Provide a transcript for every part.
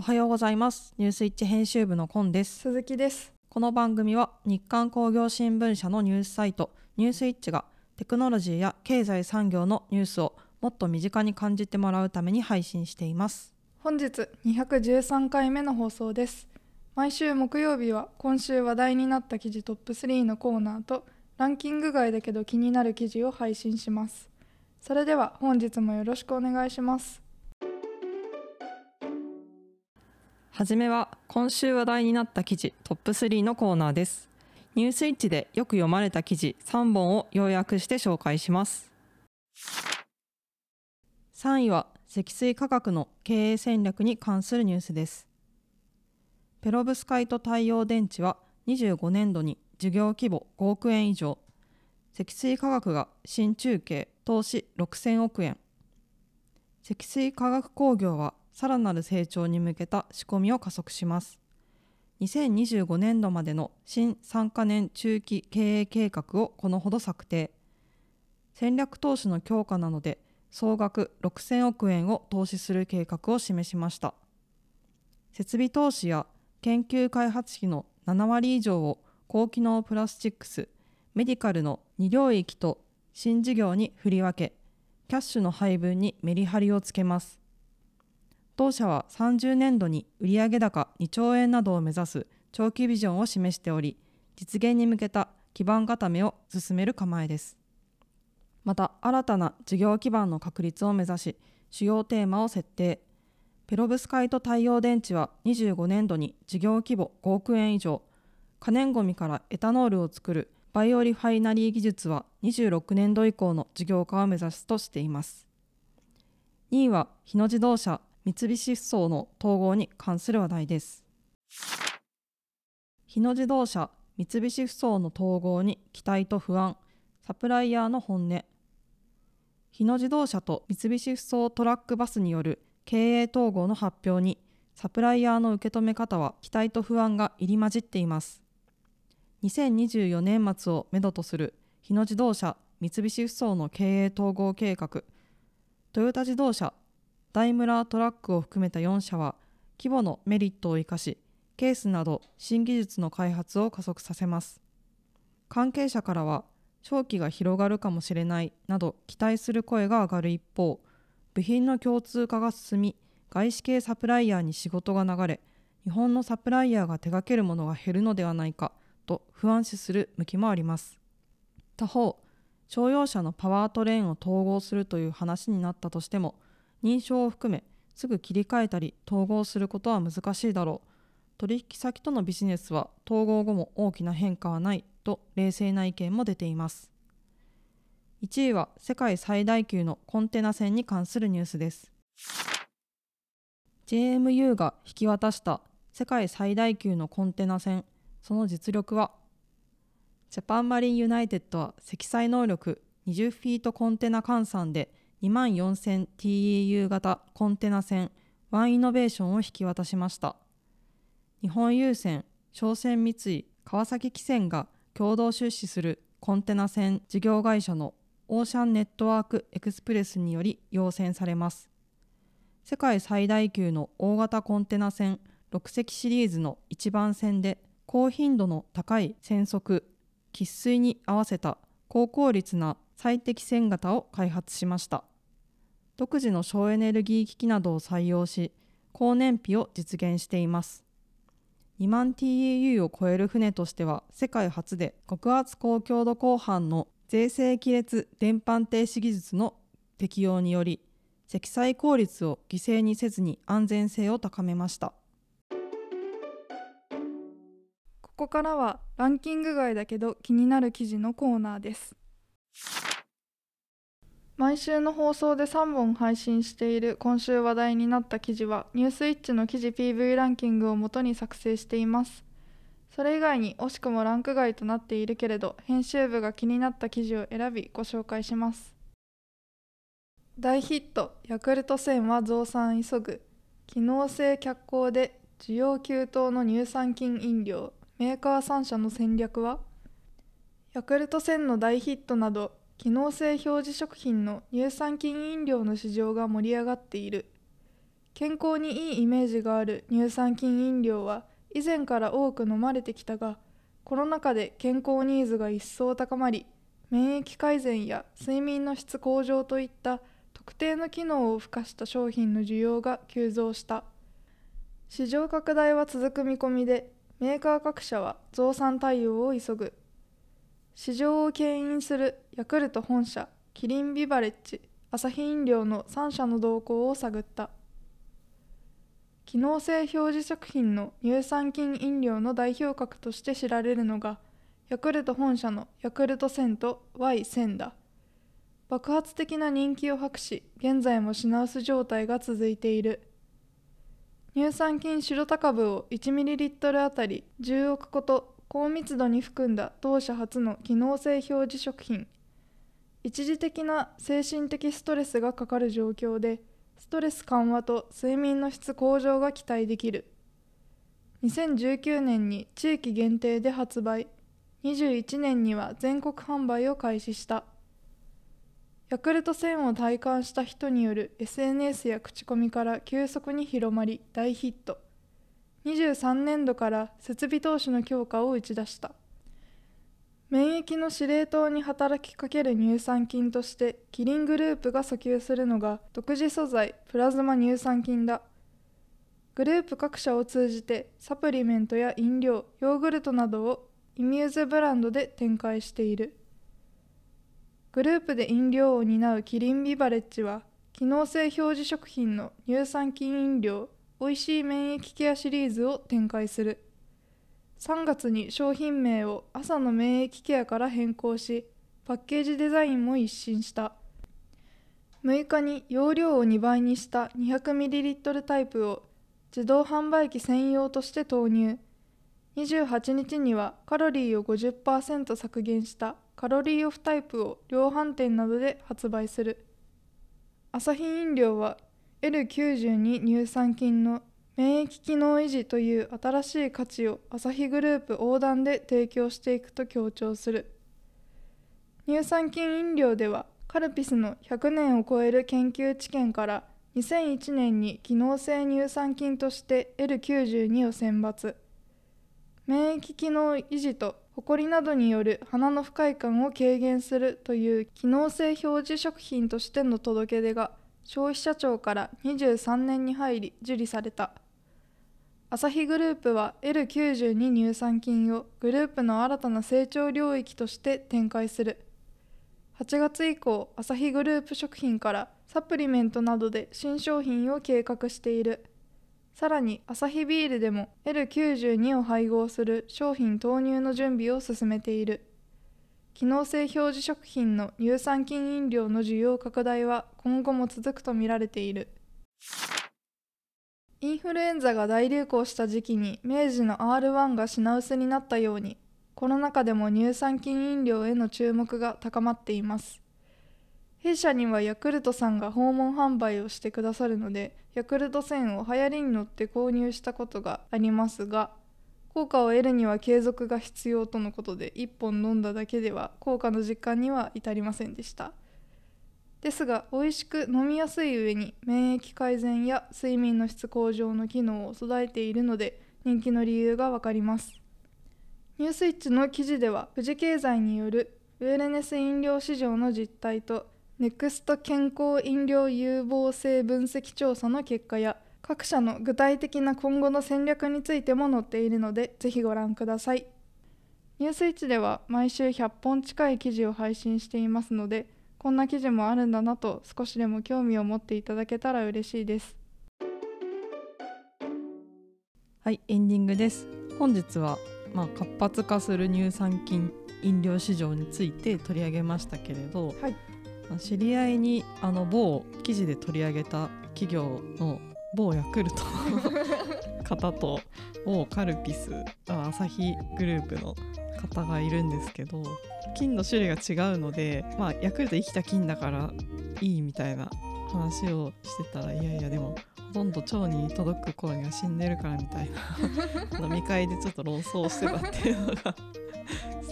おはようございます。ニュースイッチ編集部のコンです。鈴木です。この番組は日刊工業新聞社のニュースサイトニュースイッチがテクノロジーや経済産業のニュースをもっと身近に感じてもらうために配信しています。本日213回目の放送です。毎週木曜日は今週話題になった記事トップ3のコーナーとランキング外だけど気になる記事を配信します。それでは本日もよろしくお願いしますはじめは今週話題になった記事トップ3のコーナーです。ニュースイッチでよく読まれた記事3本を要約して紹介します。3位は積水化学の経営戦略に関するニュースです。ペロブスカイト太陽電池は25年度に事業規模5億円以上。積水化学が新中継投資6000億円。積水化学工業はさらなる成長に向けた仕込みを加速します。2025年度までの新3カ年中期経営計画をこのほど策定。戦略投資の強化なので総額6000億円を投資する計画を示しました。設備投資や研究開発費の7割以上を高機能プラスチックスメディカルの2領域と新事業に振り分けキャッシュの配分にメリハリをつけます。当社は30年度に売上高2兆円などを目指す長期ビジョンを示しており実現に向けた基盤固めを進める構えです。また新たな事業基盤の確立を目指し主要テーマを設定。ペロブスカイト太陽電池は25年度に事業規模5億円以上。可燃ごみからエタノールを作るバイオリファイナリー技術は26年度以降の事業化を目指すとしています。2位は日野自動車三菱ふそうの統合に関する話題です。日野自動車三菱ふそうの統合に期待と不安。サプライヤーの本音。日野自動車と三菱ふそうトラックバスによる経営統合の発表にサプライヤーの受け止め方は期待と不安が入り混じっています。2024年末をめどとする日野自動車三菱ふそうの経営統合計画。トヨタ自動車ダイムラートラックを含めた4社は規模のメリットを生かしケースなど新技術の開発を加速させます。関係者からは商機が広がるかもしれないなど期待する声が上がる一方部品の共通化が進み外資系サプライヤーに仕事が流れ日本のサプライヤーが手掛けるものが減るのではないかと不安視する向きもあります。他方商用車のパワートレーンを統合するという話になったとしても認証を含めすぐ切り替えたり統合することは難しいだろう。取引先とのビジネスは統合後も大きな変化はないと冷静な意見も出ています。1位は世界最大級のコンテナ船に関するニュースです。JMU が引き渡した世界最大級のコンテナ船その実力は？ジャパンマリンユナイテッドは積載能力20フィートコンテナ換算で2万 4000TEU 型コンテナ船ワンイノベーションを引き渡しました。日本郵船商船三井川崎汽船が共同出資するコンテナ船事業会社のオーシャンネットワークエクスプレスにより要船されます。世界最大級の大型コンテナ船6隻シリーズの一番船で高頻度の高い船速喫水に合わせた高効率な最適船型を開発しました。独自の省エネルギー機器などを採用し高燃費を実現しています。2万 TEU を超える船としては世界初で極圧高強度鋼板の税制亀裂電板停止技術の適用により積載効率を犠牲にせずに安全性を高めました。ここからはランキング外だけど気になる記事のコーナーです。毎週の放送で3本配信している今週話題になった記事はニュースイッチの記事 PV ランキングをもとに作成しています。それ以外に惜しくもランク外となっているけれど編集部が気になった記事を選びご紹介します。大ヒットヤクルト1000は増産急ぐ。機能性脚光で需要急騰の乳酸菌飲料。メーカー3社の戦略は？ヤクルト1000の大ヒットなど機能性表示食品の乳酸菌飲料の市場が盛り上がっている。健康にいいイメージがある乳酸菌飲料は以前から多く飲まれてきたがコロナ禍で健康ニーズが一層高まり免疫改善や睡眠の質向上といった特定の機能を付加した商品の需要が急増した。市場拡大は続く見込みでメーカー各社は増産対応を急ぐ。市場を牽引するヤクルト本社キリンビバレッジアサヒ飲料の3社の動向を探った。機能性表示食品の乳酸菌飲料の代表格として知られるのがヤクルト本社のヤクルト1000と Y1000 だ。爆発的な人気を博し現在も品薄状態が続いている。乳酸菌白タ株を 1ml あたり10億個と高密度に含んだ当社初の機能性表示食品。一時的な精神的ストレスがかかる状況でストレス緩和と睡眠の質向上が期待できる。2019年に地域限定で発売。21年には全国販売を開始した。ヤクルト1000を体感した人による SNS や口コミから急速に広まり大ヒット。23年度から設備投資の強化を打ち出した。免疫の司令塔に働きかける乳酸菌としてキリングループが訴求するのが独自素材プラズマ乳酸菌だ。グループ各社を通じてサプリメントや飲料ヨーグルトなどをイミューズブランドで展開している。グループで飲料を担うキリンビバレッジは機能性表示食品の乳酸菌飲料おいしい免疫ケアシリーズを展開する。3月に商品名を朝の免疫ケアから変更しパッケージデザインも一新した。6日に容量を2倍にした 200ml タイプを自動販売機専用として投入。28日にはカロリーを50%削減したカロリーオフタイプを量販店などで発売する。アサヒ飲料は L92 乳酸菌の免疫機能維持という新しい価値をアサヒグループ横断で提供していくと強調する。乳酸菌飲料ではカルピスの100年を超える研究知見から2001年に機能性乳酸菌として L92 を選抜。免疫機能維持とホコリなどによる鼻の不快感を軽減するという機能性表示食品としての届け出が消費者庁から23年に入り受理された。アサヒグループは L92 乳酸菌をグループの新たな成長領域として展開する。8月以降アサヒグループ食品からサプリメントなどで新商品を計画している。さらにアサヒビールでも L92 を配合する商品投入の準備を進めている。機能性表示食品の乳酸菌飲料の需要拡大は今後も続くとみられている。インフルエンザが大流行した時期に明治の R1 が品薄になったようにコロナ禍でも乳酸菌飲料への注目が高まっています。弊社にはヤクルトさんが訪問販売をしてくださるのでヤクルト1000を流行りに乗って購入したことがありますが効果を得るには継続が必要とのことで1本飲んだだけでは効果の実感には至りませんでした。ですが美味しく飲みやすい上に免疫改善や睡眠の質向上の機能を備えているので人気の理由がわかります。ニュースイッチの記事では富士経済によるウェルネス飲料市場の実態とネクスト健康飲料有望性分析調査の結果や各社の具体的な今後の戦略についても載っているのでぜひご覧ください。ニュースイッチでは毎週100本近い記事を配信していますのでこんな記事もあるんだなと少しでも興味を持っていただけたら嬉しいです。はいエンディングです。本日はまあ活発化する乳酸菌飲料市場について取り上げましたけれど、はい。知り合いにあの某記事で取り上げた企業の某ヤクルトの 方と某カルピスアサヒグループの方がいるんですけど菌の種類が違うので、まあ、ヤクルト生きた菌だからいいみたいな話をしてたらいやいやでもほとんど腸に届く頃には死んでるからみたいな飲み会でちょっと論争してたっていうのが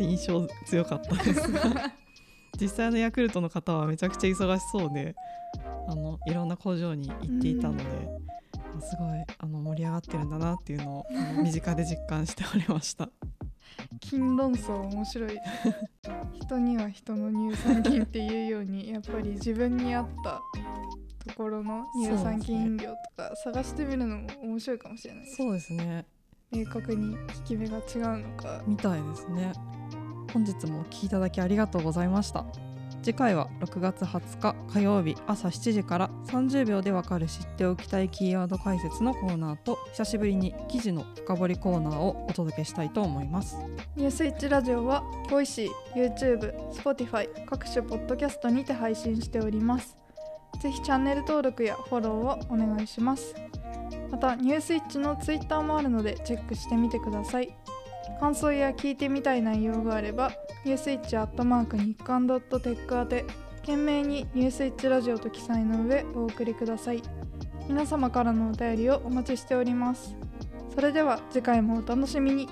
印象強かったです。が実際のヤクルトの方はめちゃくちゃ忙しそうであのいろんな工場に行っていたのですごいあの盛り上がってるんだなっていうのを 身近で実感しておりました。金論争面白い。人には人の乳酸菌っていうようにやっぱり自分に合ったところの乳酸菌飲料とか探してみるのも面白いかもしれないそうですね。明確に効き目が違うのか。みたいですね。本日もお聞きいただきありがとうございました次回は6月20日火曜日朝7時から30秒でわかる知っておきたいキーワード解説のコーナーと久しぶりに記事の深掘りコーナーをお届けしたいと思います。ニュースイッチラジオはボイシー、YouTube、Spotify 各種ポッドキャストにて配信しております。ぜひチャンネル登録やフォローをお願いします。またニュースイッチの Twitter もあるのでチェックしてみてください。感想や聞いてみたい内容があればニュースイッチアットマーク日刊ドットテック宛て懸命にニュースイッチラジオと記載の上お送りください。皆様からのお便りをお待ちしております。それでは次回もお楽しみに。